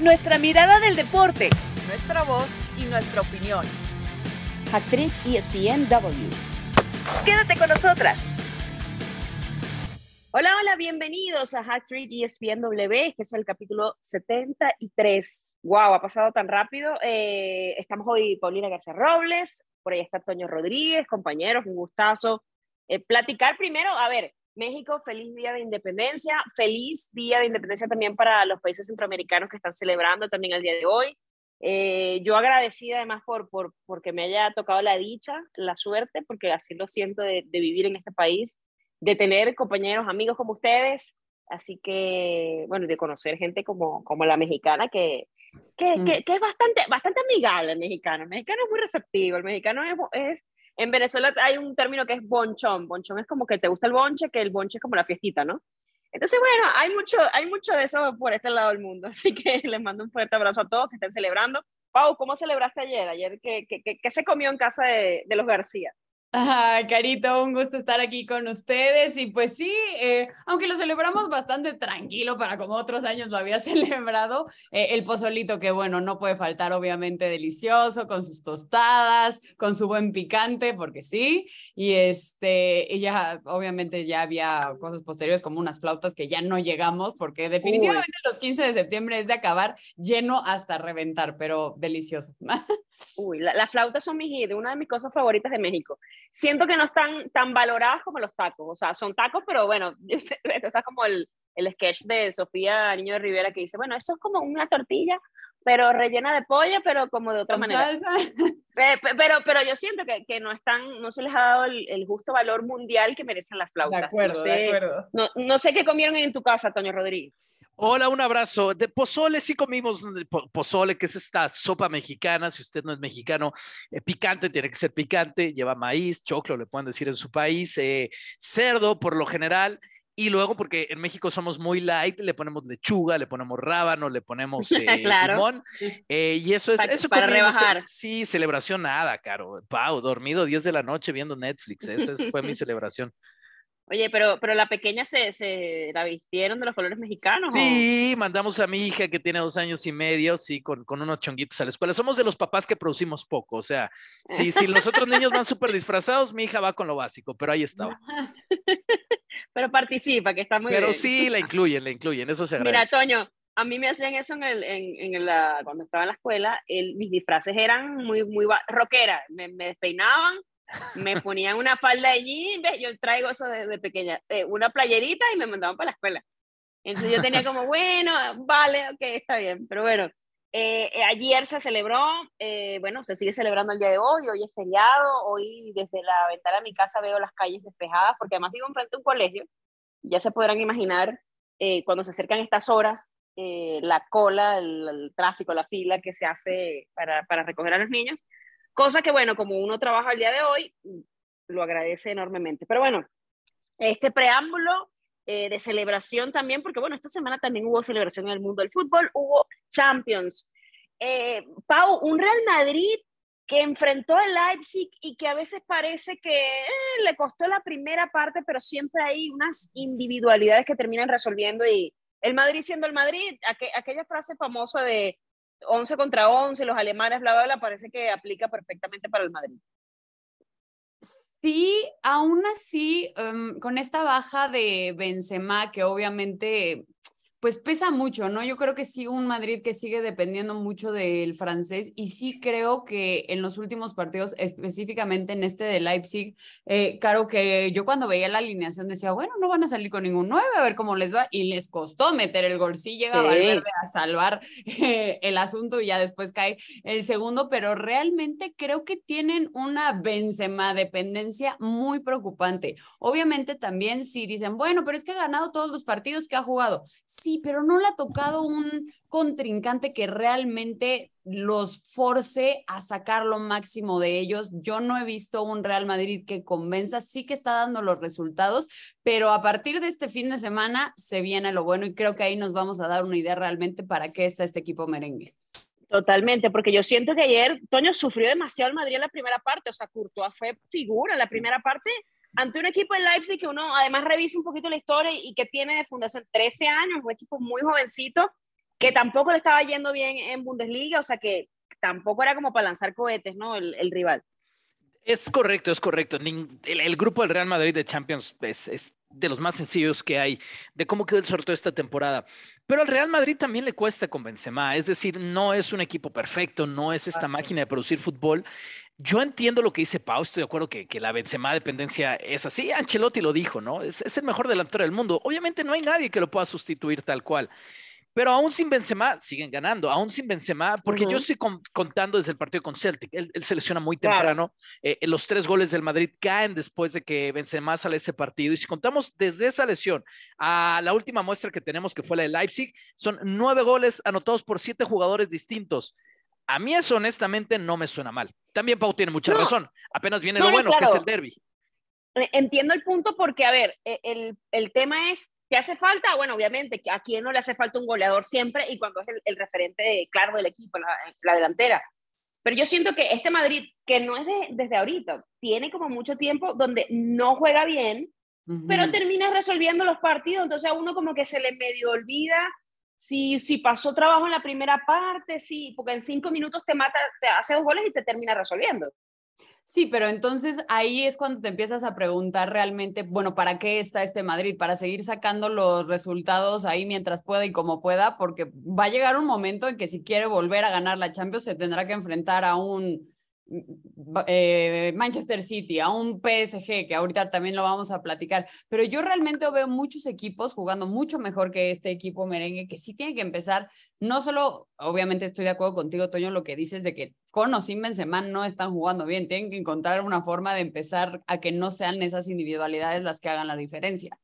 nuestra mirada del deporte, nuestra voz y nuestra opinión. Actriz ESPNW. Quédate con nosotras. Hola, hola, bienvenidos a Hack Trick ESPNW. Este es el capítulo 73. Wow, ha pasado tan rápido. Eh, estamos hoy Paulina García Robles, por ahí está Toño Rodríguez, compañeros, un gustazo. Eh, platicar primero, a ver, México, feliz día de independencia, feliz día de independencia también para los países centroamericanos que están celebrando también el día de hoy. Eh, yo agradecida además por, por, porque me haya tocado la dicha, la suerte, porque así lo siento de, de vivir en este país, de tener compañeros, amigos como ustedes, así que, bueno, de conocer gente como, como la mexicana, que, que, mm. que, que, es bastante, bastante amigable el mexicano. El mexicano es muy receptivo, el mexicano es, es, en Venezuela hay un término que es bonchón. Bonchón es como que te gusta el bonche, que el bonche es como la fiestita, ¿no? Entonces, bueno, hay mucho, hay mucho de eso por este lado del mundo. Así que les mando un fuerte abrazo a todos que estén celebrando. Pau, ¿cómo celebraste ayer? Ayer, ¿qué, qué, qué se comió en casa de, de los García? Ajá, Carito, un gusto estar aquí con ustedes. Y pues sí, eh, aunque lo celebramos bastante tranquilo para como otros años lo había celebrado, eh, el pozolito que bueno, no puede faltar, obviamente delicioso, con sus tostadas, con su buen picante, porque sí. Y este, y ya, obviamente ya había cosas posteriores como unas flautas que ya no llegamos, porque definitivamente los 15 de septiembre es de acabar lleno hasta reventar, pero delicioso. Uy, las la flautas son mi, de una de mis cosas favoritas de México siento que no están tan valoradas como los tacos. O sea, son tacos, pero bueno, esto está como el, el sketch de Sofía Niño de Rivera que dice, bueno, eso es como una tortilla, pero rellena de pollo, pero como de otra manera. Pero, pero yo siento que, que, no están, no se les ha dado el, justo valor mundial que merecen las flautas. De acuerdo, no sé, de acuerdo. No, no sé qué comieron en tu casa, Toño Rodríguez. Hola, un abrazo. De pozole sí comimos pozole, que es esta sopa mexicana. Si usted no es mexicano, eh, picante, tiene que ser picante. Lleva maíz, choclo, le pueden decir en su país. Eh, cerdo, por lo general. Y luego, porque en México somos muy light, le ponemos lechuga, le ponemos rábano, le ponemos eh, limón. Eh, y eso es. Para, eso para rebajar. Sí, celebración nada, caro. Pau, dormido 10 de la noche viendo Netflix. Esa fue mi celebración. Oye, pero, pero la pequeña se, se la vistieron de los colores mexicanos. Sí, mandamos a mi hija que tiene dos años y medio, sí, con, con unos chonguitos a la escuela. Somos de los papás que producimos poco, o sea, sí, si los otros niños van súper disfrazados, mi hija va con lo básico, pero ahí estaba. pero participa, que está muy pero bien. Pero sí, la incluyen, la incluyen, eso se agradece. Mira, Toño, a mí me hacían eso en, el, en, en la, cuando estaba en la escuela, el, mis disfraces eran muy, muy rockera, me, me despeinaban me ponían una falda de jean, yo traigo eso desde de pequeña, eh, una playerita y me mandaban para la escuela. Entonces yo tenía como, bueno, vale, ok, está bien, pero bueno, eh, eh ayer se celebró, bueno, se sigue celebrando el día de hoy, hoy es feriado, hoy desde la ventana de mi casa veo las calles despejadas, porque además vivo enfrente de un colegio, ya se podrán imaginar cuando se acercan estas horas, la cola, el, el, tráfico, la fila que se hace para, para recoger a los niños, Cosa que, bueno, como uno trabaja el día de hoy, lo agradece enormemente. Pero bueno, este preámbulo eh, de celebración también, porque bueno, esta semana también hubo celebración en el mundo del fútbol, hubo Champions. Eh, Pau, un Real Madrid que enfrentó al Leipzig y que a veces parece que eh, le costó la primera parte, pero siempre hay unas individualidades que terminan resolviendo y el Madrid siendo el Madrid, aqu aquella frase famosa de 11 contra 11, los alemanes, bla, bla, bla, parece que aplica perfectamente para el Madrid. Sí, aún así, um, con esta baja de Benzema, que obviamente pues pesa mucho, ¿no? Yo creo que sí, un Madrid que sigue dependiendo mucho del francés y sí creo que en los últimos partidos, específicamente en este de Leipzig, eh, claro que yo cuando veía la alineación decía, bueno, no van a salir con ningún 9, a ver cómo les va, y les costó meter el gol, sí llega sí. Valverde a salvar eh, el asunto y ya después cae el segundo, pero realmente creo que tienen una Benzema dependencia muy preocupante. Obviamente también si dicen, bueno, pero es que ha ganado todos los partidos que ha jugado. Sí, sí, pero no le ha tocado un contrincante que realmente los force a sacar lo máximo de ellos. Yo no he visto un Real Madrid que convenza, sí que está dando los resultados, pero a partir de este fin de semana se viene lo bueno y creo que ahí nos vamos a dar una idea realmente para qué está este equipo merengue. Totalmente, porque yo siento que ayer Toño sufrió demasiado el Madrid en la primera parte, o sea, Courtois fue figura en la primera parte ante un equipo de Leipzig que uno además revisa un poquito la historia y que tiene de fundación 13 años, un equipo muy jovencito, que tampoco le estaba yendo bien en Bundesliga, o sea que tampoco era como para lanzar cohetes, ¿no? El, el rival. Es correcto, es correcto. El, el, grupo del Real Madrid de Champions es, es, de los más sencillos que hay de cómo quedó el sorteo esta temporada. Pero al Real Madrid también le cuesta con Benzema, es decir, no es un equipo perfecto, no es esta máquina de producir fútbol. Yo entiendo lo que dice Pau, estoy de acuerdo que, que la Benzema dependencia es así. Ancelotti lo dijo, ¿no? Es, es el mejor delantero del mundo. Obviamente no hay nadie que lo pueda sustituir tal cual. Pero aún sin Benzema, siguen ganando, aún sin Benzema, porque uh -huh. yo estoy con, contando desde el partido con Celtic, él, él selecciona muy temprano, claro. eh, los tres goles del Madrid caen después de que Benzema sale ese partido, y si contamos desde esa lesión a la última muestra que tenemos, que fue la de Leipzig, son nueve goles anotados por siete jugadores distintos. A mí eso honestamente no me suena mal. También Pau tiene mucha no. razón, apenas viene no, lo bueno, claro. que es el derby. Entiendo el punto porque, a ver, e, el, el tema es ¿Qué hace falta? Bueno, obviamente, a quién no le hace falta un goleador siempre y cuando es el, el referente de, claro del equipo, la, la, delantera. Pero yo siento que este Madrid, que no es de, desde ahorita, tiene como mucho tiempo donde no juega bien, uh -huh. pero termina resolviendo los partidos. Entonces a uno como que se le medio olvida si, si pasó trabajo en la primera parte, sí, porque en cinco minutos te mata, te hace dos goles y te termina resolviendo. Sí, pero entonces ahí es cuando te empiezas a preguntar realmente, bueno, ¿para qué está este Madrid? Para seguir sacando los resultados ahí mientras pueda y como pueda, porque va a llegar un momento en que si quiere volver a ganar la Champions se tendrá que enfrentar a un eh, Manchester City, a un PSG, que ahorita también lo vamos a platicar, pero yo realmente veo muchos equipos jugando mucho mejor que este equipo merengue, que sí tiene que empezar, no solo, obviamente estoy de acuerdo contigo, Toño, lo que dices de que con o sin Benzema no están jugando bien, tienen que encontrar una forma de empezar a que no sean esas individualidades las que hagan la diferencia.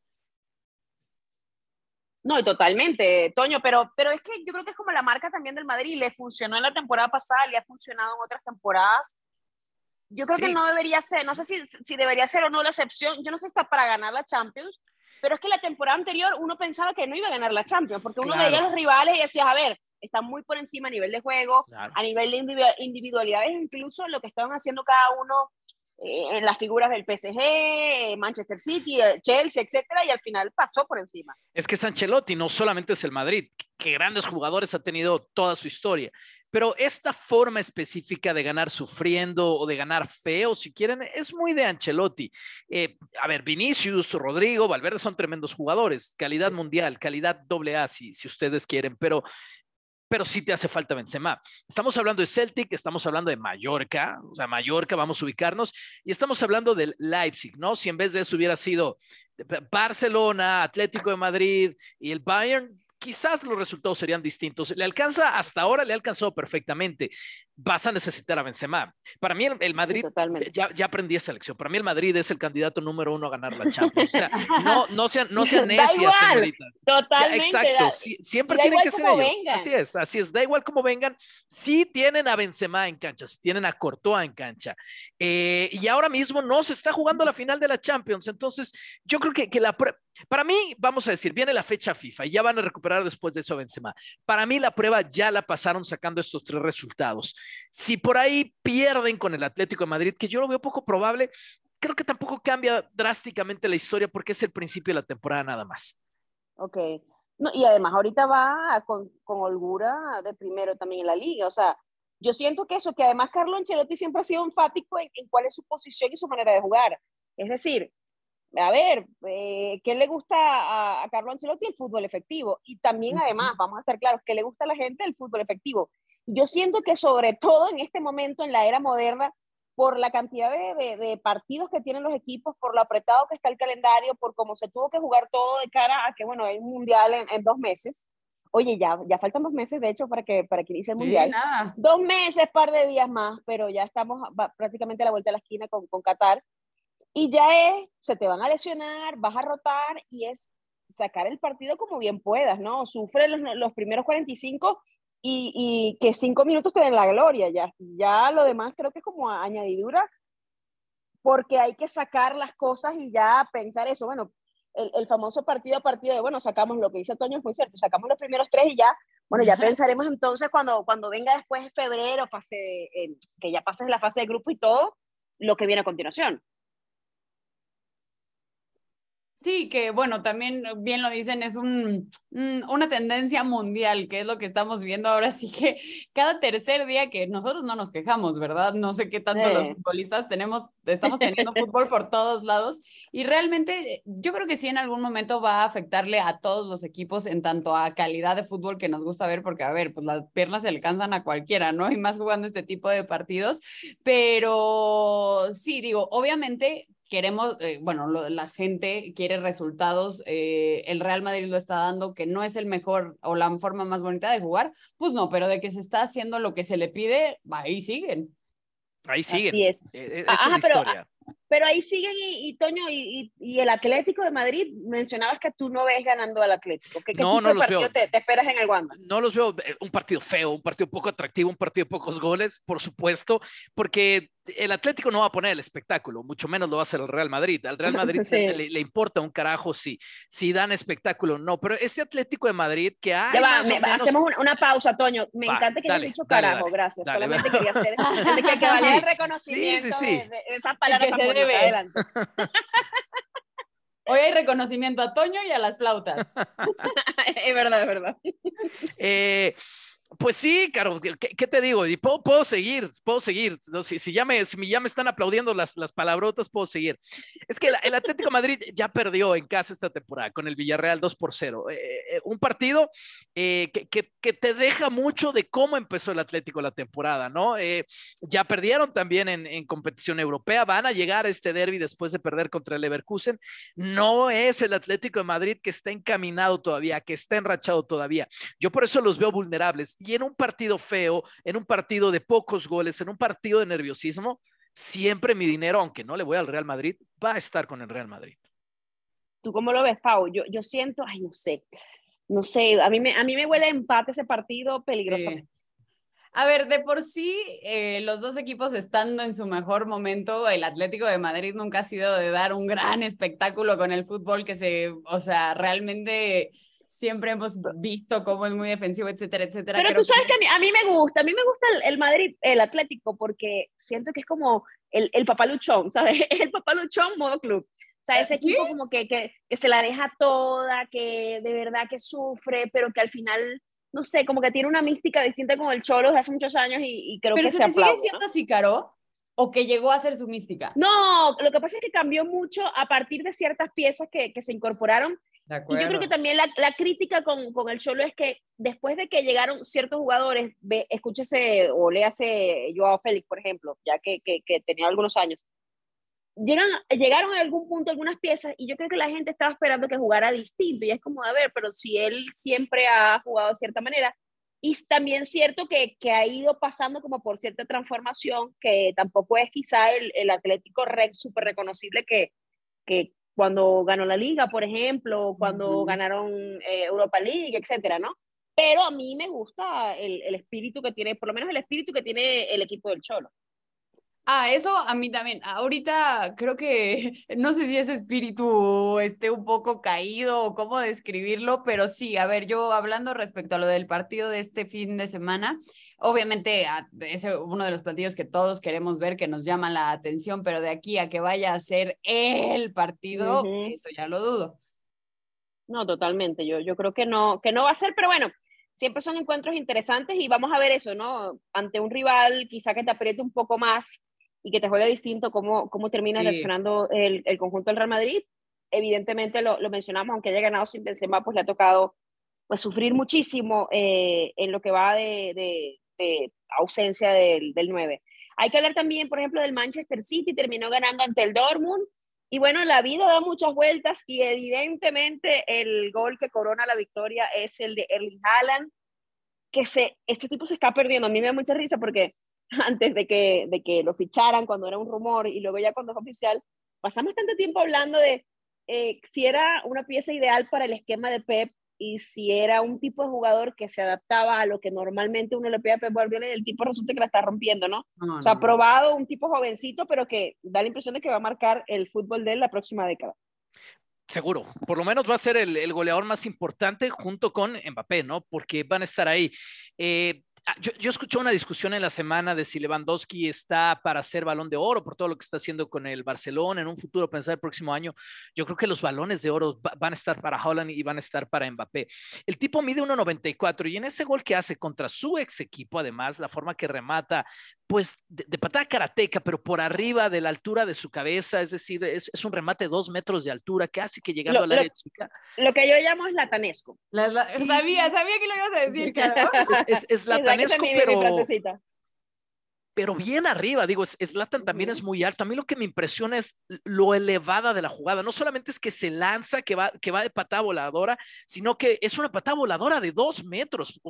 No, y totalmente, Toño, pero, pero es que yo creo que es como la marca también del Madrid, le funcionó en la temporada pasada, le ha funcionado en otras temporadas. Yo creo sí. que no debería ser, no sé si, si debería ser o no la excepción, yo no sé si está para ganar la Champions, pero es que la temporada anterior uno pensaba que no iba a ganar la Champions, porque uno claro. veía a los rivales y decía, a ver, están muy por encima a nivel de juego, claro. a nivel de individualidades, incluso lo que estaban haciendo cada uno en las figuras del PSG, Manchester City, Chelsea, etcétera, y al final pasó por encima. Es que Sanchelotti no solamente es el Madrid, que grandes jugadores ha tenido toda su historia, pero esta forma específica de ganar sufriendo o de ganar feo, si quieren, es muy de Ancelotti. Eh, a ver, Vinicius, Rodrigo, Valverde son tremendos jugadores, calidad mundial, calidad doble A, si, si ustedes quieren, pero pero sí te hace falta Benzema. Estamos hablando de Celtic, estamos hablando de Mallorca, o sea, Mallorca, vamos a ubicarnos, y estamos hablando del Leipzig, ¿no? Si en vez de eso hubiera sido Barcelona, Atlético de Madrid y el Bayern, quizás los resultados serían distintos. Le alcanza, hasta ahora le ha alcanzado perfectamente. Vas a necesitar a Benzema. Para mí el, el Madrid, sí, ya, ya, aprendí esa lección, para mí el Madrid es el candidato número uno a ganar la Champions. O sea, no, no sean, no sean necias, señoritas. Totalmente. Exacto, sí, siempre tienen que ser ellos. Vengan. Así es, así es, da igual cómo vengan. Sí tienen a Benzema en cancha, sí tienen a Courtois en cancha. Eh, y ahora mismo no se está jugando la final de la Champions. Entonces, yo creo que, que la... Para mí, vamos a decir, viene la fecha FIFA y ya van a recuperar después de eso a Benzema. Para mí la prueba ya la pasaron sacando estos tres resultados. Si por ahí pierden con el Atlético de Madrid, que yo lo veo poco probable, creo que tampoco cambia drásticamente la historia porque es el principio de la temporada nada más. Ok. No, y además ahorita va con, con holgura de primero también en la liga. O sea, yo siento que eso, que además Carlo Ancelotti siempre ha sido enfático en, en cuál es su posición y su manera de jugar. Es decir, a ver, eh, ¿qué le gusta a, a Carlo Ancelotti? El fútbol efectivo. Y también, además, vamos a estar claros, ¿qué le gusta a la gente? El fútbol efectivo. Yo siento que sobre todo en este momento, en la era moderna, por la cantidad de, de, de, partidos que tienen los equipos, por lo apretado que está el calendario, por cómo se tuvo que jugar todo de cara a que, bueno, hay un mundial en, en dos meses. Oye, ya, ya faltan dos meses, de hecho, para que, para que inicie el mundial. Sí, dos meses, par de días más, pero ya estamos prácticamente a la vuelta de la esquina con, con Qatar. Y ya es, se te van a lesionar, vas a rotar y es sacar el partido como bien puedas, ¿no? Sufre los, los primeros 45 y, y, que cinco minutos te den la gloria, ya, ya lo demás creo que es como añadidura, porque hay que sacar las cosas y ya pensar eso, bueno, el, el famoso partido a partido de, bueno, sacamos lo que dice Toño, es muy cierto, sacamos los primeros tres y ya, bueno, ya pensaremos entonces cuando, cuando venga después febrero, fase de, eh, que ya pases la fase de grupo y todo, lo que viene a continuación. Sí, que bueno, también bien lo dicen, es un, una tendencia mundial, que es lo que estamos viendo ahora. Sí que cada tercer día que nosotros no nos quejamos, ¿verdad? No sé qué tanto los futbolistas tenemos, estamos teniendo fútbol por todos lados. Y realmente yo creo que sí en algún momento va a afectarle a todos los equipos en tanto a calidad de fútbol que nos gusta ver, porque a ver, pues las piernas se alcanzan a cualquiera, ¿no? Y más jugando este tipo de partidos. Pero sí, digo, obviamente queremos, eh, bueno, la gente quiere resultados, eh, el Real Madrid lo está dando, que no es el mejor o la forma más bonita de jugar, pues no, pero de que se está haciendo lo que se le pide, ahí siguen. Ahí siguen. Así es. E, e, Ajá, pero, historia. pero ahí siguen y, Toño, y, el Atlético de Madrid, mencionabas que tú no ves ganando al Atlético. ¿Qué, no, no los veo. Te, esperas en el Wanda? No los veo. Eh, un partido feo, un partido poco atractivo, un partido de pocos goles, por supuesto, porque el Atlético no va a poner el espectáculo, mucho menos lo va a hacer el Real Madrid. Al Real Madrid le, importa un carajo si, si dan espectáculo no, pero este Atlético de Madrid que hay. Hacemos una, pausa, Toño. Me encanta que hayas dicho carajo, gracias. Solamente quería hacer que, que el reconocimiento de, esas palabras que se debe. Adelante. Hoy hay reconocimiento a Toño y a las flautas. es verdad, es verdad. Eh, pues sí, Caro, ¿qué, te digo? Y puedo, seguir, puedo seguir. Si, si, ya me, si ya me están aplaudiendo las, las palabrotas, puedo seguir. Es que el, Atlético Madrid ya perdió en casa esta temporada con el Villarreal 2 por 0. Eh, eh, un partido eh, que, que, que, te deja mucho de cómo empezó el Atlético la temporada, ¿no? ya perdieron también en, en, competición europea, van a llegar a este derby después de perder contra el Leverkusen. No es el Atlético de Madrid que está encaminado todavía, que está enrachado todavía. Yo por eso los veo vulnerables y en un partido feo, en un partido de pocos goles, en un partido de nerviosismo, siempre mi dinero, aunque no le voy al Real Madrid, va a estar con el Real Madrid. ¿Tú cómo lo ves, Pau? Yo, yo siento, ay, no sé, no sé, a mí me, a mí me huele empate ese partido peligrosamente. A ver, de por sí, eh, los dos equipos estando en su mejor momento, el Atlético de Madrid nunca ha sido de dar un gran espectáculo con el fútbol que se, o sea, realmente siempre hemos visto cómo es muy defensivo, etcétera, etcétera. Pero tú sabes que, a, mí, me gusta, a mí me gusta el, Madrid, el Atlético, porque siento que es como el, el papaluchón, ¿sabes? El papaluchón modo club. O sea, ese equipo como que, que, que, se la deja toda, que de verdad que sufre, pero que al final, no sé, como que tiene una mística distinta con el Cholo de hace muchos años y, y creo que se, se sigue siendo así, Caro? ¿O que llegó a ser su mística? No, lo que pasa es que cambió mucho a partir de ciertas piezas que, que se incorporaron y yo creo que también la, la crítica con, con, el Cholo es que después de que llegaron ciertos jugadores, ve, escúchese o léase Joao Félix, por ejemplo, ya que, que, que, tenía algunos años, llegan, llegaron a algún punto algunas piezas y yo creo que la gente estaba esperando que jugara distinto y es como, a ver, pero si él siempre ha jugado de cierta manera, y también cierto que, que, ha ido pasando como por cierta transformación, que tampoco es quizá el, el Atlético Rex súper reconocible que, que, cuando ganó la liga, por ejemplo, cuando ganaron eh, Europa League, etcétera, ¿no? Pero a mí me gusta el, el, espíritu que tiene, por lo menos el espíritu que tiene el equipo del Cholo. Ah, eso a mí también. Ahorita creo que, no sé si ese espíritu esté un poco caído o cómo describirlo, pero sí, a ver, yo hablando respecto a lo del partido de este fin de semana, obviamente es uno de los partidos que todos queremos ver, que nos llama la atención, pero de aquí a que vaya a ser el partido, eso ya lo dudo. No, totalmente. Yo, yo creo que no, que no va a ser, pero bueno, siempre son encuentros interesantes y vamos a ver eso, ¿no? Ante un rival quizá que te apriete un poco más y que te juegue distinto, cómo, cómo termina reaccionando el, el, conjunto del Real Madrid. Evidentemente lo, lo, mencionamos, aunque haya ganado sin Benzema, pues le ha tocado pues, sufrir muchísimo eh, en lo que va de, de, de ausencia del, del 9. Hay que hablar también, por ejemplo, del Manchester City, terminó ganando ante el Dortmund. Y bueno, la vida da muchas vueltas y evidentemente el gol que corona la victoria es el de Erling Haaland, que se, este tipo se está perdiendo. A mí me da mucha risa porque antes de que, de que lo ficharan, cuando era un rumor y luego ya cuando es oficial, pasamos tanto tiempo hablando de eh, si era una pieza ideal para el esquema de Pep y si era un tipo de jugador que se adaptaba a lo que normalmente uno le pide a Pep Guardiola y el tipo resulta que la está rompiendo, ¿no? o sea, probado, un tipo jovencito, pero que da la impresión de que va a marcar el fútbol de él la próxima década. Seguro, por lo menos va a ser el, el goleador más importante junto con Mbappé, ¿no? Porque van a estar ahí. Eh, yo, yo, escuché una discusión en la semana de si Lewandowski está para ser balón de oro por todo lo que está haciendo con el Barcelona en un futuro, pensar el próximo año. Yo creo que los balones de oro van a estar para Holland y van a estar para Mbappé. El tipo mide 1.94 y en ese gol que hace contra su ex equipo, además, la forma que remata, pues de, de patada karateca, pero por arriba de la altura de su cabeza, es decir, es, es un remate de dos metros de altura, casi que llegando lo, al área lo, chica. Lo que yo llamo es latanesco. La, la, sabía, sabía que lo ibas a decir, claro. Es, es, es latanesco, pero, mi pero bien arriba, digo, Slatan también es muy alto. A mí lo que me impresiona es lo elevada de la jugada. No solamente es que se lanza, que va, que va de patada voladora, sino que es una patada voladora de dos metros.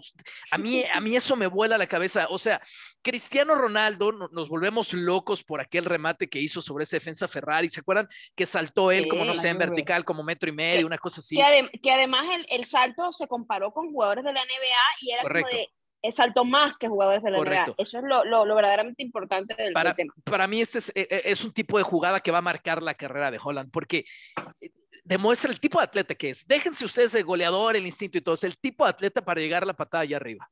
A mí, a mí eso me vuela la cabeza. O sea, Cristiano Ronaldo, nos volvemos locos por aquel remate que hizo sobre esa defensa Ferrari. ¿Se acuerdan que saltó él, sí, como no sé, en vertical, como metro y medio, que, una cosa así? Que, adem que además el, el, salto se comparó con jugadores de la NBA y era Correcto. como de saltó más que jugadores de la Correcto. NBA. Eso es lo, lo, lo verdaderamente importante del, para, del, tema. Para mí este es, e, es, un tipo de jugada que va a marcar la carrera de Holland, porque eh, demuestra el tipo de atleta que es. Déjense ustedes el goleador, el instinto y todo, es el tipo de atleta para llegar a la patada allá arriba.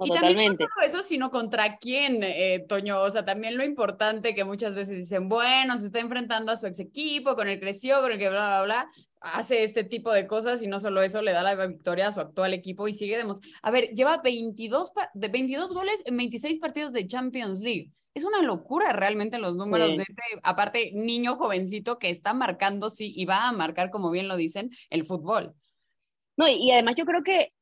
Y Totalmente. también no solo eso, sino contra quién, eh, Toño. O sea, también lo importante que muchas veces dicen, bueno, se está enfrentando a su ex equipo, con el creció, con el que bla, bla, bla. Hace este tipo de cosas y no solo eso, le da la victoria a su actual equipo y sigue. A ver, lleva 22, de 22 goles en 26 partidos de Champions League. Es una locura realmente los números sí. de este, aparte, niño jovencito que está marcando, sí, y va a marcar, como bien lo dicen, el fútbol. No, y, y además yo creo que,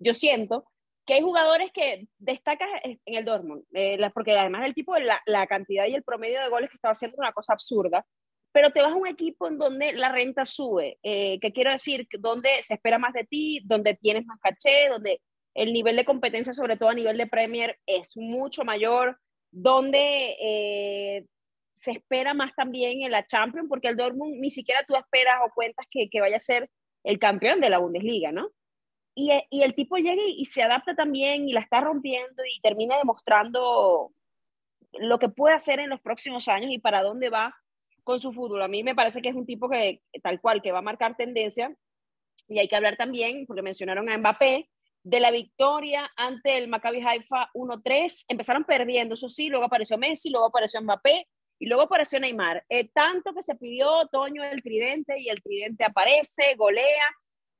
yo siento que hay jugadores que destacan en el Dortmund, eh, porque además el tipo, la, la, cantidad y el promedio de goles que estaba haciendo es una cosa absurda, pero te vas a un equipo en donde la renta sube, eh, que quiero decir, donde se espera más de ti, donde tienes más caché, donde el nivel de competencia, sobre todo a nivel de Premier, es mucho mayor, donde eh, se espera más también en la Champions, porque el Dortmund ni siquiera tú esperas o cuentas que, que vaya a ser el campeón de la Bundesliga, ¿no? Y, y, el tipo llega y, y, se adapta también y la está rompiendo y termina demostrando lo que puede hacer en los próximos años y para dónde va con su fútbol. A mí me parece que es un tipo que, tal cual, que va a marcar tendencia. Y hay que hablar también, porque mencionaron a Mbappé, de la victoria ante el Maccabi Haifa 1-3. Empezaron perdiendo, eso sí, luego apareció Messi, luego apareció Mbappé y luego apareció Neymar. Eh, tanto que se pidió Toño el tridente y el tridente aparece, golea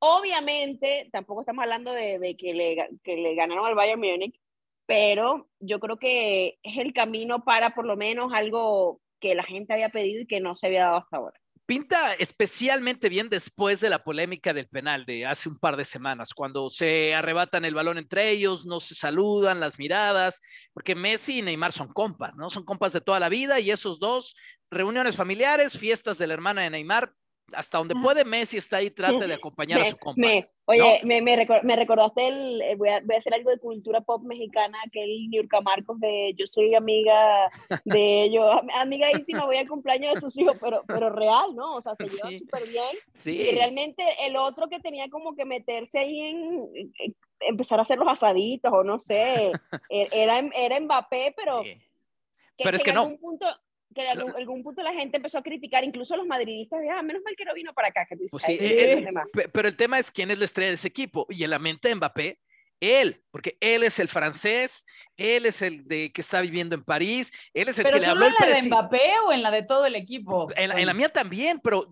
Obviamente, tampoco estamos hablando de, que, le, que, le, ganaron al Bayern Múnich, pero yo creo que es el camino para por lo menos algo que la gente había pedido y que no se había dado hasta ahora. Pinta especialmente bien después de la polémica del penal de hace un par de semanas, cuando se arrebatan el balón entre ellos, no se saludan, las miradas, porque Messi y Neymar son compas, ¿no? Son compas de toda la vida y esos dos, reuniones familiares, fiestas de la hermana de Neymar, hasta donde puede Messi está ahí, trata de acompañar me, a su compa. Me, oye, ¿no? me, me, recor me, recordaste el, eh, voy a, voy a, hacer algo de cultura pop mexicana, aquel Niurka Marcos de yo soy amiga de ellos, amiga íntima, voy al cumpleaños de sus hijos, pero, pero real, ¿no? O sea, se llevan sí. súper bien. Sí. Y realmente el otro que tenía como que meterse ahí en, en empezar a hacer los asaditos o no sé, e, era, era Mbappé, pero... Sí. Que, pero es que, en no. Algún punto, que en algún, algún, punto la gente empezó a criticar, incluso los madridistas, de, ah, menos mal que no vino para acá. Que pues sí, eh, eh, pero el tema es quién es la estrella de ese equipo. Y en la mente de Mbappé, él, porque él es el francés, él es el de que está viviendo en París, él es el pero que le habló en la de Mbappé o en la de todo el equipo? En, en la mía también, pero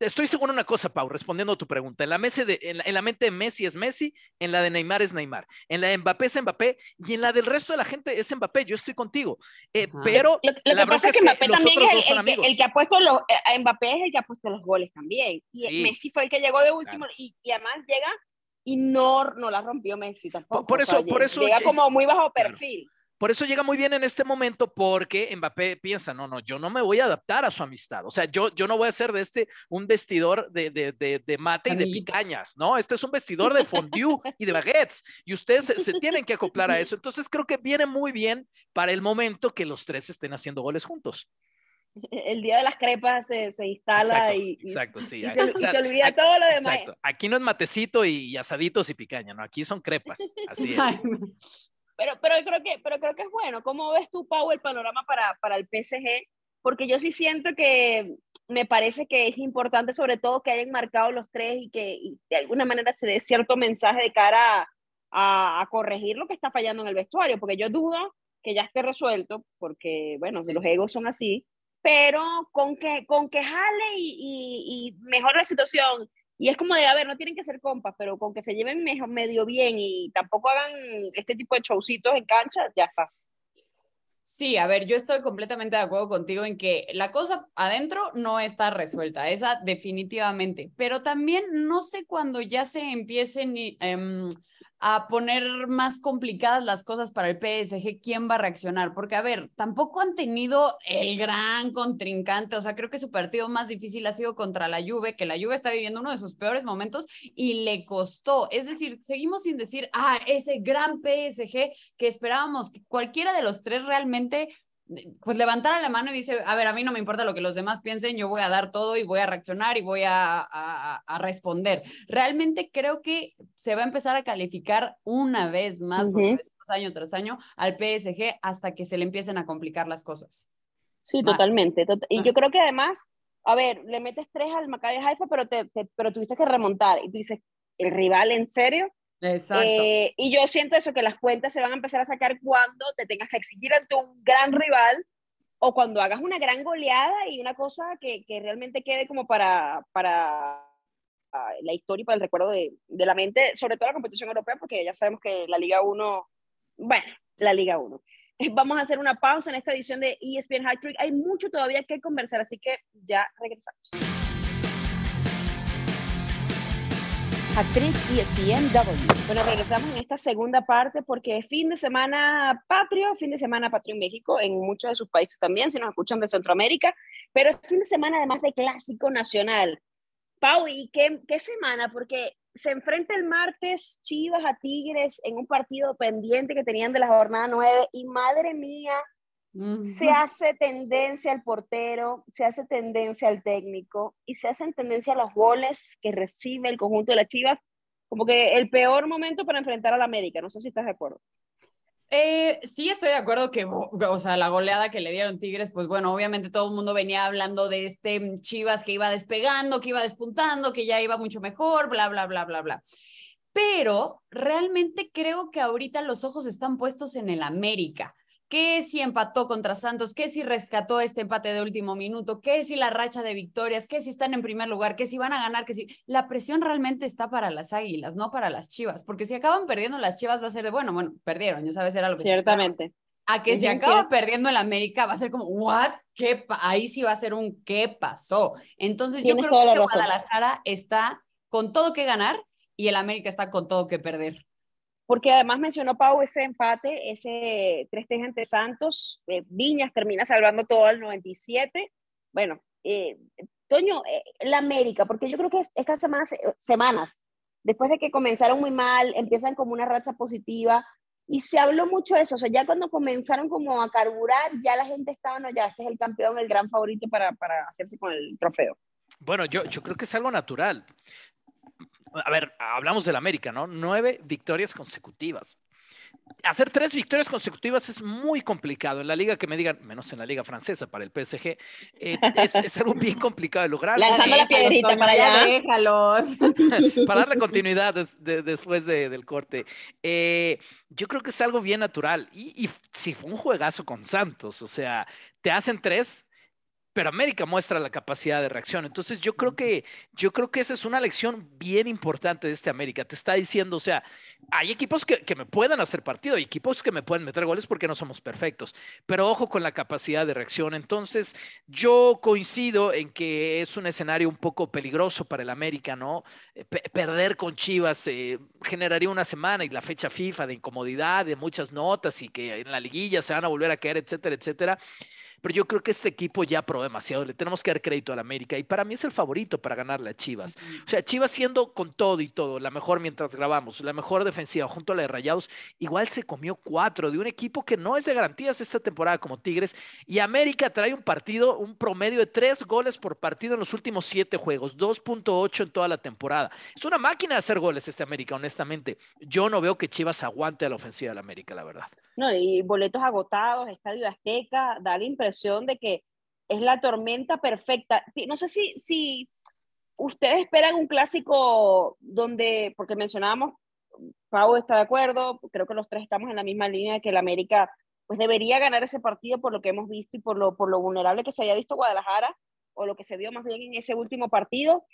estoy seguro de una cosa, Pau, respondiendo a tu pregunta. En la, de, en, la, en la, mente de Messi es Messi, en la de Neymar es Neymar, en la de Mbappé es Mbappé y en la del resto de la gente es Mbappé. Yo estoy contigo. Eh, pero lo, lo la que pasa es que Mbappé que también es el, el, que, el, que, ha puesto los. Eh, Mbappé es el que ha puesto los goles también. Y sí. Messi fue el que llegó de último claro. y, y, además llega y no, no la rompió Messi tampoco. Por, por eso, o sea, por eso. Llega como muy bajo perfil. Claro. Por eso llega muy bien en este momento porque Mbappé piensa, no, no, yo no me voy a adaptar a su amistad. O sea, yo, yo no voy a hacer de este un vestidor de, de, de, de mate Amiguitos. y de picañas, ¿no? Este es un vestidor de fondue y de baguettes. Y ustedes se, se, tienen que acoplar a eso. Entonces creo que viene muy bien para el momento que los tres estén haciendo goles juntos. El día de las crepas se, se instala exacto, y, exacto, sí. y, se, o sea, y se, olvida aquí, todo lo demás. Exacto. Aquí no es matecito y, y asaditos y picaña, ¿no? Aquí son crepas. Así es. Pero, pero, creo que, pero creo que es bueno. ¿Cómo ves tú, Pau, el panorama para, para el PSG? Porque yo sí siento que me parece que es importante, sobre todo, que hayan marcado los tres y que y de alguna manera se dé cierto mensaje de cara a, a, corregir lo que está fallando en el vestuario, porque yo dudo que ya esté resuelto, porque, bueno, los egos son así, pero con que, con que jale y, y, mejore la situación. Y es como de, a ver, no tienen que ser compas, pero con que se lleven medio bien y tampoco hagan este tipo de showcitos en cancha, ya está. Sí, a ver, yo estoy completamente de acuerdo contigo en que la cosa adentro no está resuelta, esa definitivamente, pero también no sé cuándo ya se empiecen eh, a poner más complicadas las cosas para el PSG, ¿quién va a reaccionar? Porque, a ver, tampoco han tenido el gran contrincante, o sea, creo que su partido más difícil ha sido contra la Juve, que la Juve está viviendo uno de sus peores momentos y le costó. Es decir, seguimos sin decir, ah, ese gran PSG que esperábamos que cualquiera de los tres realmente pues levantara la mano y dice, a ver, a mí no me importa lo que los demás piensen, yo voy a dar todo y voy a reaccionar y voy a, a, responder. Realmente creo que se va a empezar a calificar una vez más, año tras año, al PSG hasta que se le empiecen a complicar las cosas. Sí, totalmente. y yo creo que además, a ver, le metes tres al Maccabi Haifa, pero, te, pero tuviste que remontar. Y tú dices, ¿el rival en serio? Exacto. Eh, y yo siento eso, que las cuentas se van a empezar a sacar cuando te tengas que exigir ante un gran rival o cuando hagas una gran goleada y una cosa que, que realmente quede como para, para ah, la historia y para el recuerdo de, de, la mente, sobre todo la competición europea, porque ya sabemos que la Liga 1, bueno, la Liga 1. Vamos a hacer una pausa en esta edición de ESPN High Trick. Hay mucho todavía que conversar, así que ya regresamos. Actriz ESPNW. Bueno, regresamos en esta segunda parte porque es fin de semana patrio, fin de semana patrio en México, en muchos de sus países también, si nos escuchan de Centroamérica, pero es fin de semana además de clásico nacional. Pau, ¿y qué, qué semana? Porque se enfrenta el martes Chivas a Tigres en un partido pendiente que tenían de la jornada 9 y madre mía, se hace tendencia al portero, se hace tendencia al técnico y se hacen tendencia a los goles que recibe el conjunto de las Chivas, como que el peor momento para enfrentar a la América. No sé si estás de acuerdo. Eh, sí, estoy de acuerdo que, o sea, la goleada que le dieron Tigres, pues bueno, obviamente todo el mundo venía hablando de este Chivas que iba despegando, que iba despuntando, que ya iba mucho mejor, bla, bla, bla, bla, bla. Pero realmente creo que ahorita los ojos están puestos en el América qué si empató contra Santos, qué si rescató este empate de último minuto, qué si la racha de victorias, qué si están en primer lugar, qué si van a ganar, qué si la presión realmente está para las Águilas, no para las Chivas, porque si acaban perdiendo las Chivas va a ser de, bueno, bueno, perdieron, ya sabes, era lo que Ciertamente. a que si acaba perdiendo el América va a ser como, ¿what? ¿Qué Ahí sí va a ser un ¿qué pasó? Entonces yo creo que Guadalajara está con todo que ganar y el América está con todo que perder porque además mencionó Pau ese empate, ese 3-3 ante Santos, eh, Viñas termina salvando todo al 97. Bueno, eh, Toño, eh, la América, porque yo creo que estas semanas, semanas, después de que comenzaron muy mal, empiezan como una racha positiva, y se habló mucho de eso, o sea, ya cuando comenzaron como a carburar, ya la gente estaba, no, ya este es el campeón, el gran favorito para, para hacerse con el trofeo. Bueno, yo, yo creo que es algo natural a ver, hablamos del América, ¿no? Nueve victorias consecutivas. Hacer tres victorias consecutivas es muy complicado. En la liga que me digan, menos en la liga francesa para el PSG, eh, es, algo bien complicado de lograr. Lanzando la piedrita para allá. Déjalos. para darle continuidad después del corte. Eh, yo creo que es algo bien natural. Y, y si fue un juegazo con Santos, o sea, te hacen tres, pero América muestra la capacidad de reacción. Entonces yo creo que yo creo que esa es una lección bien importante de este América. Te está diciendo, o sea, hay equipos que, que me pueden hacer partido, hay equipos que me pueden meter goles porque no somos perfectos, pero ojo con la capacidad de reacción. Entonces yo coincido en que es un escenario un poco peligroso para el América, ¿no? Eh, perder con Chivas eh, generaría una semana y la fecha FIFA de incomodidad, de muchas notas y que en la liguilla se van a volver a caer, etcétera, etcétera pero yo creo que este equipo ya probó demasiado. Le tenemos que dar crédito al América y para mí es el favorito para ganarle a Chivas. O sea, Chivas siendo con todo y todo, la mejor mientras grabamos, la mejor defensiva junto a la de Rayados, igual se comió cuatro de un equipo que no es de garantías esta temporada como Tigres. Y América trae un partido, un promedio de tres goles por partido en los últimos siete juegos, 2.8 en toda la temporada. Es una máquina de hacer goles este América, honestamente. Yo no veo que Chivas aguante a la ofensiva del América, la verdad. No, y boletos agotados, Estadio Azteca, da la impresión de que es la tormenta perfecta. No sé si, si ustedes esperan un clásico donde, porque mencionábamos Pau está de acuerdo, creo que los tres estamos en la misma línea de que el América pues debería ganar ese partido por lo que hemos visto y por lo, por lo vulnerable que se había visto Guadalajara o lo que se vio más bien en ese último partido.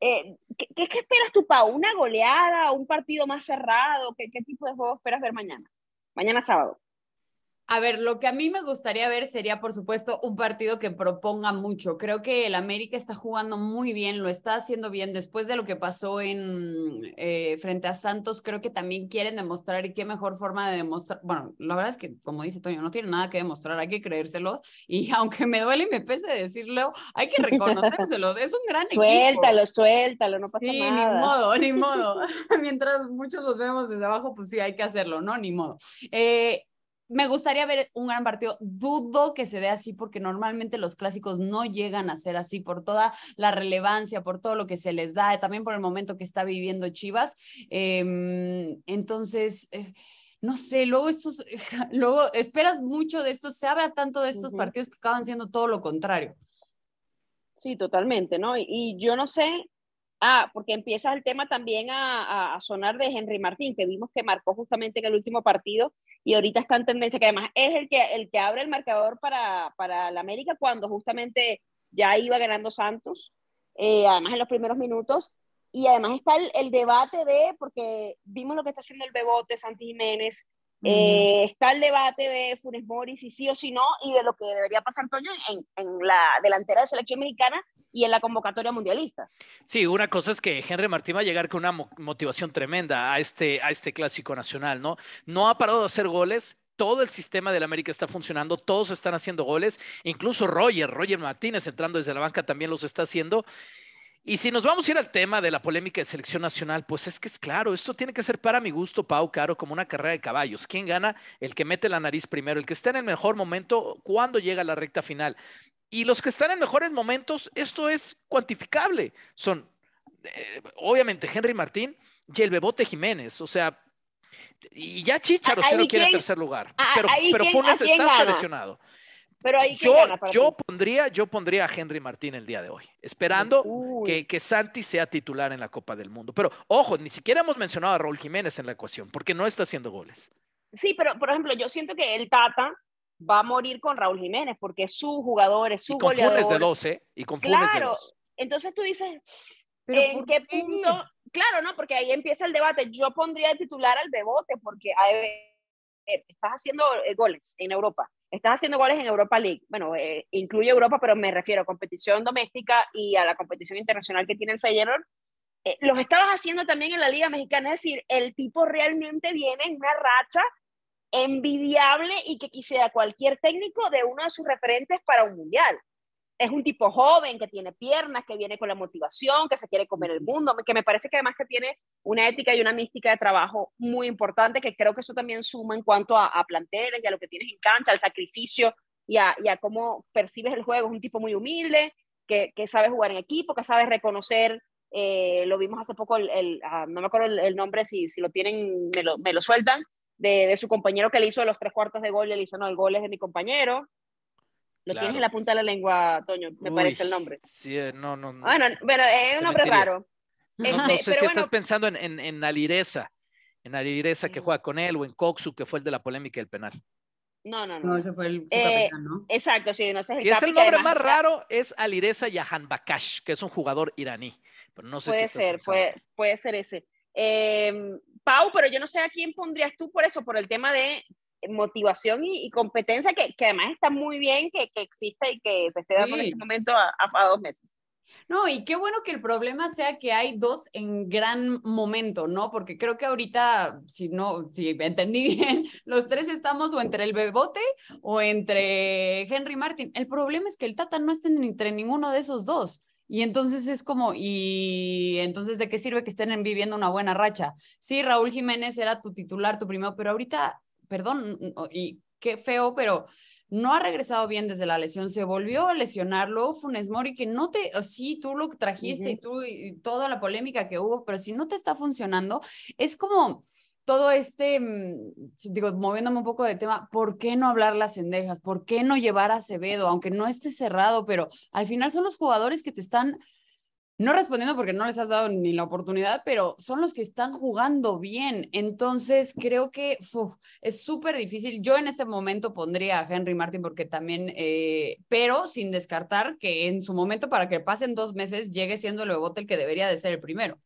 Eh, ¿qué, ¿qué, esperas tú, Pau? ¿Una goleada? ¿Un partido más cerrado? ¿Qué, ¿Qué tipo de juego esperas ver mañana? Mañana sábado. A ver, lo que a mí me gustaría ver sería, por supuesto, un partido que proponga mucho. Creo que el América está jugando muy bien, lo está haciendo bien. Después de lo que pasó en eh, frente a Santos, creo que también quieren demostrar y qué mejor forma de demostrar. Bueno, la verdad es que, como dice Toño, no tiene nada que demostrar, hay que creérselo. Y aunque me duele y me pese decirlo, hay que reconocérselos. es un gran suéltalo, equipo. Suéltalo, no pasa sí, nada. ni modo, ni modo. Mientras muchos los vemos desde abajo, pues sí, hay que hacerlo, ¿no? Ni modo. Eh, me gustaría ver un gran partido. Dudo que se dé así porque normalmente los clásicos no llegan a ser así por toda la relevancia, por todo lo que se les da, también por el momento que está viviendo Chivas. Eh, entonces, eh, no sé, luego estos, luego esperas mucho de estos, se habla tanto de estos uh -huh. partidos que acaban siendo todo lo contrario. Sí, totalmente, ¿no? Y, y yo no sé, Ah, porque empieza el tema también a, a, sonar de Henry Martín, que vimos que marcó justamente en el último partido y ahorita está en tendencia, que además es el que, el que abre el marcador para, para la América cuando justamente ya iba ganando Santos, eh, además en los primeros minutos. Y además está el, el, debate de, porque vimos lo que está haciendo el Bebote, Santi Jiménez, mm. eh, está el debate de Funes Mori, si sí o si no, y de lo que debería pasar, Antonio, en, en la delantera de selección mexicana, y en la convocatoria mundialista. Sí, una cosa es que Henry Martín va a llegar con una motivación tremenda a este, a este clásico nacional, ¿no? No ha parado de hacer goles, todo el sistema del América está funcionando, todos están haciendo goles, incluso Roger, Roger Martínez entrando desde la banca también los está haciendo. Y si nos vamos a ir al tema de la polémica de selección nacional, pues es que es claro, esto tiene que ser para mi gusto, Pau, Caro, como una carrera de caballos. ¿Quién gana? El que mete la nariz primero, el que está en el mejor momento cuando llega la recta final. Y los que están en mejores momentos, esto es cuantificable. Son, eh, obviamente, Henry Martín y el Bebote Jiménez. O sea, y ya Chicharo sí lo quiere en tercer lugar. Pero, pero Funes está lesionado. Pero ahí yo, yo pondría, yo pondría a Henry Martín el día de hoy, esperando que, que, Santi sea titular en la Copa del Mundo. Pero ojo, ni siquiera hemos mencionado a Raúl Jiménez en la ecuación, porque no está haciendo goles. Sí, pero por ejemplo, yo siento que el Tata va a morir con Raúl Jiménez, porque es su jugador, es su y con goleador. Funes de 12, y con Funes claro, de 12. entonces tú dices, ¿en qué, qué, punto? Claro, ¿no? Porque ahí empieza el debate. Yo pondría de titular al Bebote, porque ver, estás haciendo eh, goles en Europa, estás haciendo goles en Europa League. Bueno, eh, incluye Europa, pero me refiero a competición doméstica y a la competición internacional que tiene el Feyenoord. Eh, los estabas haciendo también en la Liga Mexicana, es decir, el tipo realmente viene en una racha envidiable y que quisiera cualquier técnico de uno de sus referentes para un mundial. Es un tipo joven, que tiene piernas, que viene con la motivación, que se quiere comer el mundo, que me parece que además que tiene una ética y una mística de trabajo muy importante, que creo que eso también suma en cuanto a, a y a lo que tienes en cancha, al sacrificio y a, y a, cómo percibes el juego. Es un tipo muy humilde, que, sabe jugar en equipo, que sabe reconocer, eh, lo vimos hace poco, el, uh, no me acuerdo el, nombre, si, si, lo tienen, me lo, me lo sueltan, de, de, su compañero que le hizo los tres cuartos de gol, y le hizo, no, el gol es de mi compañero. Lo claro. tienes en la punta de la lengua, Toño, me Uy, parece el nombre. Sí, eh, no, no, no. Bueno, pero es un nombre raro. No, este, no sé si bueno, estás pensando en, en, en Alireza, en Alireza que juega con él, o en Coxu, que fue el de la polémica del penal. No, no, no. No, ese fue el eh, ¿no? Exacto, sí, no sé. Si es el nombre más raro, es Alireza Yahan Bakash, que es un jugador iraní. Pero no sé puede si ser, puede, puede ser ese. Eh, Pau, pero yo no sé a quién pondrías tú por eso, por el tema de motivación y, y competencia, que, que, además está muy bien que, que exista y que se esté dando sí. en este momento a, a, a, dos meses. No, y qué bueno que el problema sea que hay dos en gran momento, ¿no? Porque creo que ahorita, si no, si entendí bien, los tres estamos o entre el Bebote o entre Henry Martin. El problema es que el Tata no está entre ninguno de esos dos. Y entonces es como, y entonces, ¿de qué sirve que estén viviendo una buena racha? Sí, Raúl Jiménez era tu titular, tu primero, pero ahorita, perdón, y qué feo, pero no ha regresado bien desde la lesión, se volvió a lesionar, luego Funes Mori, que no te, sí, tú lo trajiste uh -huh. y tú, y toda la polémica que hubo, pero si no te está funcionando, es como todo este, digo, moviéndome un poco de tema, ¿por qué no hablar las cendejas? ¿Por qué no llevar a Acevedo? Aunque no esté cerrado, pero al final son los jugadores que te están no respondiendo porque no les has dado ni la oportunidad, pero son los que están jugando bien. Entonces, creo que es súper difícil. Yo en este momento pondría a Henry Martin porque también, eh, pero sin descartar que en su momento, para que pasen dos meses, llegue siendo el Bebote el que debería de ser el primero.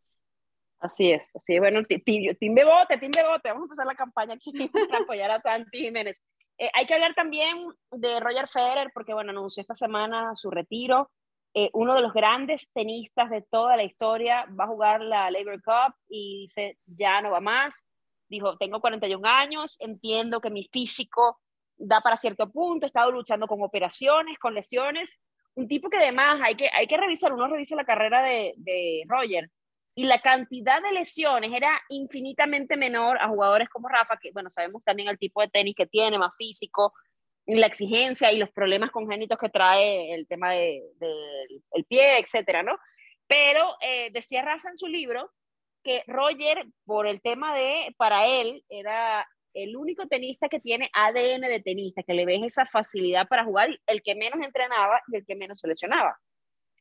Así es, así es. Bueno, Team Bebote, Team Bebote, vamos a empezar la campaña aquí para apoyar a Santi Jiménez. Eh, hay que hablar también de Roger Federer porque, bueno, anunció esta semana su retiro. Eh, uno de los grandes tenistas de toda la historia, va a jugar la Labor Cup y dice, ya no va más. Dijo, tengo 41 años, entiendo que mi físico da para cierto punto, he estado luchando con operaciones, con lesiones. Un tipo que además hay que, hay que revisar, uno revisa la carrera de, de Roger y la cantidad de lesiones era infinitamente menor a jugadores como Rafa, que bueno, sabemos también el tipo de tenis que tiene, más físico, la exigencia y los problemas congénitos que trae el tema del de, el pie, etcétera, ¿no? Pero eh, decía Rafa en su libro que Roger, por el tema de, para él, era el único tenista que tiene ADN de tenista, que le ves esa facilidad para jugar, el que menos entrenaba y el que menos seleccionaba.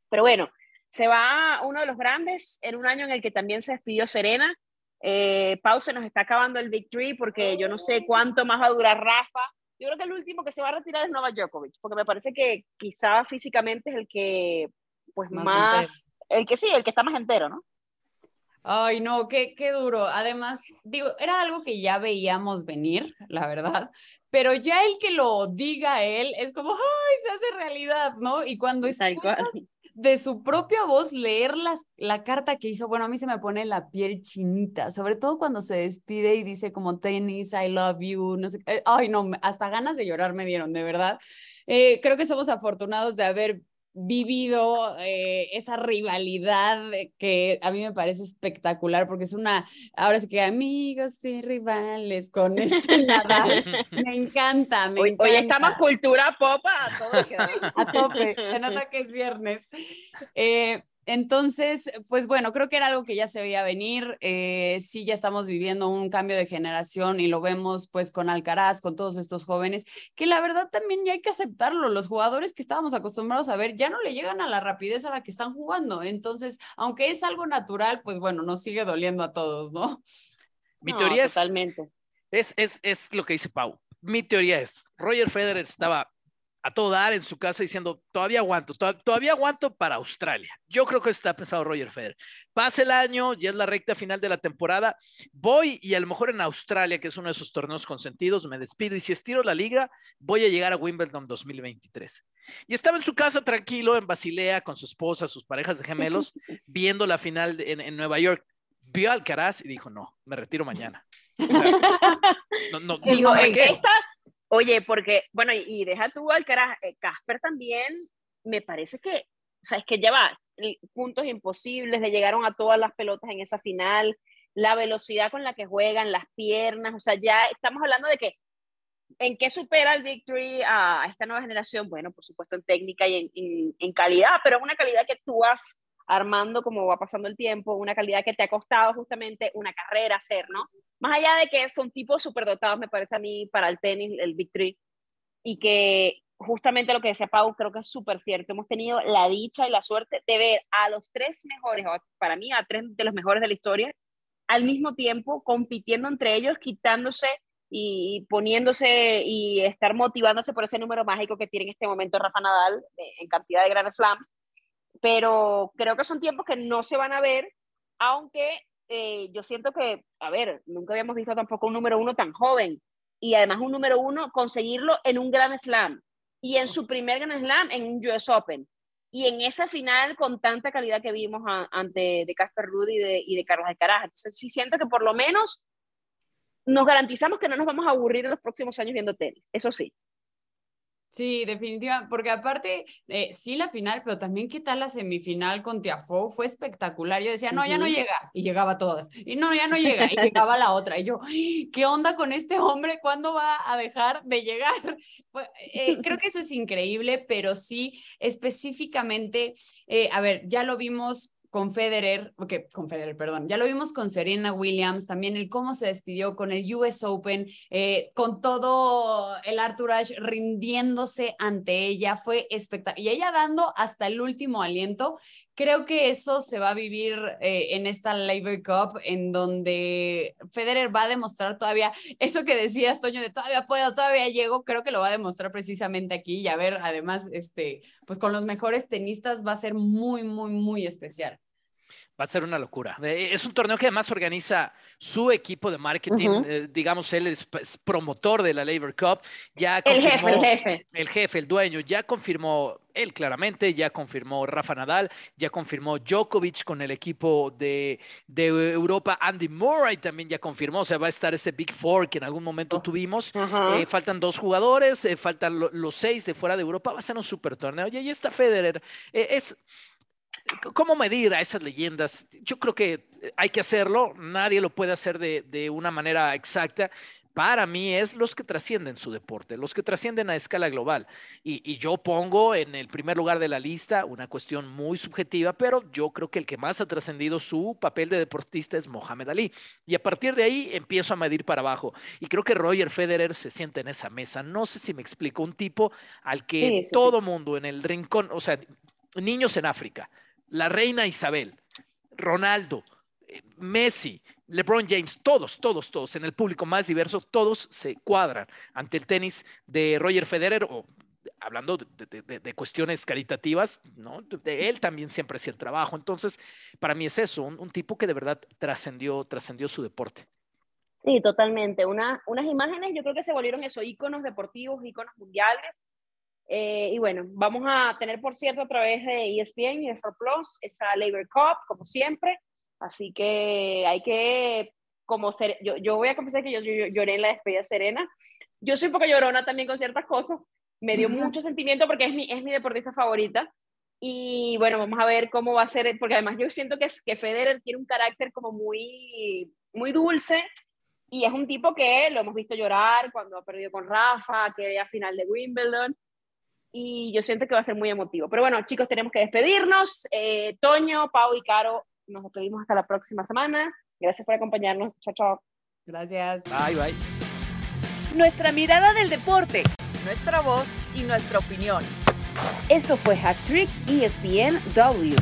Pero bueno, se va uno de los grandes en un año en el que también se despidió Serena. Eh, Pau se nos está acabando el victory porque yo no sé cuánto más va a durar Rafa yo creo que el último que se va a retirar es Novak Djokovic, porque me parece que quizá físicamente es el que, pues más, el que sí, el que está más entero, ¿no? Ay, no, qué, qué duro. Además, digo, era algo que ya veíamos venir, la verdad, pero ya el que lo diga él es como, ay, se hace realidad, ¿no? Y cuando escuchas, de su propia voz leer las, la carta que hizo, bueno, a mí se me pone la piel chinita, sobre todo cuando se despide y dice como tenis, I love you, no sé, ay no, hasta ganas de llorar me dieron, de verdad. Eh, creo que somos afortunados de haber vivido eh, esa rivalidad que a mí me parece espectacular porque es una, ahora sí que amigos y rivales con este Nadal, me encanta, me hoy, encanta. Hoy estamos cultura popa a todo a tope, se nota que es viernes. Eh, entonces, pues bueno, creo que era algo que ya se veía venir. Eh, sí, ya estamos viviendo un cambio de generación y lo vemos pues con Alcaraz, con todos estos jóvenes, que la verdad también ya hay que aceptarlo. Los jugadores que estábamos acostumbrados a ver ya no le llegan a la rapidez a la que están jugando. Entonces, aunque es algo natural, pues bueno, nos sigue doliendo a todos, ¿no? Mi teoría es, totalmente. Es, es, es lo que dice Pau. Mi teoría es, Roger Federer estaba a todo dar en su casa diciendo, todavía aguanto, todavía aguanto para Australia. Yo creo que está pensado Roger Federer. Pasa el año, ya es la recta final de la temporada, voy y a lo mejor en Australia, que es uno de esos torneos consentidos, me despido y si estiro la liga, voy a llegar a Wimbledon 2023. Y estaba en su casa tranquilo en Basilea con su esposa, sus parejas de gemelos, viendo la final en, Nueva York. Vio a Alcaraz y dijo, no, me retiro mañana. no, no, no, esta, Oye, porque, bueno, y, deja tú al eh, Casper también, me parece que, o sea, es que lleva puntos imposibles, le llegaron a todas las pelotas en esa final, la velocidad con la que juegan, las piernas, o sea, ya estamos hablando de que, ¿en qué supera el Victory a esta nueva generación? Bueno, por supuesto en técnica y en, en calidad, pero es una calidad que tú has armando como va pasando el tiempo, una calidad que te ha costado justamente una carrera hacer, ¿no? Más allá de que son tipos superdotados, me parece a mí, para el tenis, el Victory, y que justamente lo que decía Pau, creo que es súper cierto. Hemos tenido la dicha y la suerte de ver a los tres mejores, para mí, a tres de los mejores de la historia, al mismo tiempo compitiendo entre ellos, quitándose y poniéndose y estar motivándose por ese número mágico que tiene en este momento Rafa Nadal en cantidad de Grand Slams pero creo que son tiempos que no se van a ver, aunque eh, yo siento que, a ver, nunca habíamos visto tampoco un número uno tan joven y además un número uno conseguirlo en un Grand Slam y en su primer Grand Slam en un US Open y en esa final con tanta calidad que vimos ante de Casper Ruud y de, y de Carlos Alcaraz. Entonces sí siento que por lo menos nos garantizamos que no nos vamos a aburrir en los próximos años viendo tenis, eso sí. Sí, definitivamente, porque aparte, eh, sí la final, pero también qué tal la semifinal con Tiafoe, fue espectacular. Yo decía, no, ya no llega, y llegaba todas. Y no, ya no llega, y llegaba la otra. Y yo, ¿qué onda con este hombre? ¿Cuándo va a dejar de llegar? Pues, eh, creo que eso es increíble, pero sí, específicamente, eh, a ver, ya lo vimos con Federer, ok, con Federer, perdón, ya lo vimos con Serena Williams, también el cómo se despidió con el US Open, eh, con todo el Arthur Ashe rindiéndose ante ella, fue espectacular. Y ella dando hasta el último aliento, creo que eso se va a vivir eh, en esta Labor Cup, en donde Federer va a demostrar todavía eso que decías, Toño, de todavía puedo, todavía llego, creo que lo va a demostrar precisamente aquí y a ver, además, este, pues con los mejores tenistas va a ser muy, muy, muy especial. Va a ser una locura. Eh, es un torneo que además organiza su equipo de marketing. Eh, digamos, él es, promotor de la Labor Cup. Ya el jefe, el jefe. El jefe, el dueño. Ya confirmó él claramente, ya confirmó Rafa Nadal, ya confirmó Djokovic con el equipo de, Europa. Andy Murray también ya confirmó. O sea, va a estar ese Big Four que en algún momento oh, tuvimos. Eh, faltan dos jugadores, faltan los seis de fuera de Europa. Va a ser un super torneo. Y ahí está Federer. es ¿Cómo medir a esas leyendas? Yo creo que hay que hacerlo, nadie lo puede hacer de, una manera exacta. Para mí es los que trascienden su deporte, los que trascienden a escala global. Y, yo pongo en el primer lugar de la lista una cuestión muy subjetiva, pero yo creo que el que más ha trascendido su papel de deportista es Mohamed Ali. Y a partir de ahí empiezo a medir para abajo. Y creo que Roger Federer se siente en esa mesa. No sé si me explico, un tipo al que todo mundo en el rincón, o sea, niños en África, la reina Isabel, Ronaldo, eh, Messi, LeBron James, todos, todos, todos, en el público más diverso, todos se cuadran ante el tenis de Roger Federer o hablando de, cuestiones caritativas, ¿no? De él también siempre hacía el trabajo. Entonces, para mí es eso, un, tipo que de verdad trascendió, trascendió su deporte. Sí, totalmente. unas imágenes, yo creo que se volvieron eso, íconos deportivos, íconos mundiales. Eh, y bueno, vamos a tener, por cierto, a través de ESPN y Star Plus, esta Labor Cup, como siempre. Así que hay que, como ser, yo, yo voy a confesar que yo, lloré en la despedida Serena. Yo soy un poco llorona también con ciertas cosas. Me dio mucho sentimiento porque es mi, es mi deportista favorita. Y bueno, vamos a ver cómo va a ser, porque además yo siento que, que Federer tiene un carácter como muy, muy dulce y es un tipo que lo hemos visto llorar cuando ha perdido con Rafa, que a final de Wimbledon y yo siento que va a ser muy emotivo. Pero bueno, chicos, tenemos que despedirnos. Eh, Toño, Pau y Caro, nos despedimos hasta la próxima semana. Gracias por acompañarnos. Chao, chao. Gracias. Bye, bye. Nuestra mirada del deporte. Nuestra voz y nuestra opinión. Esto fue Hack Trick ESPN W.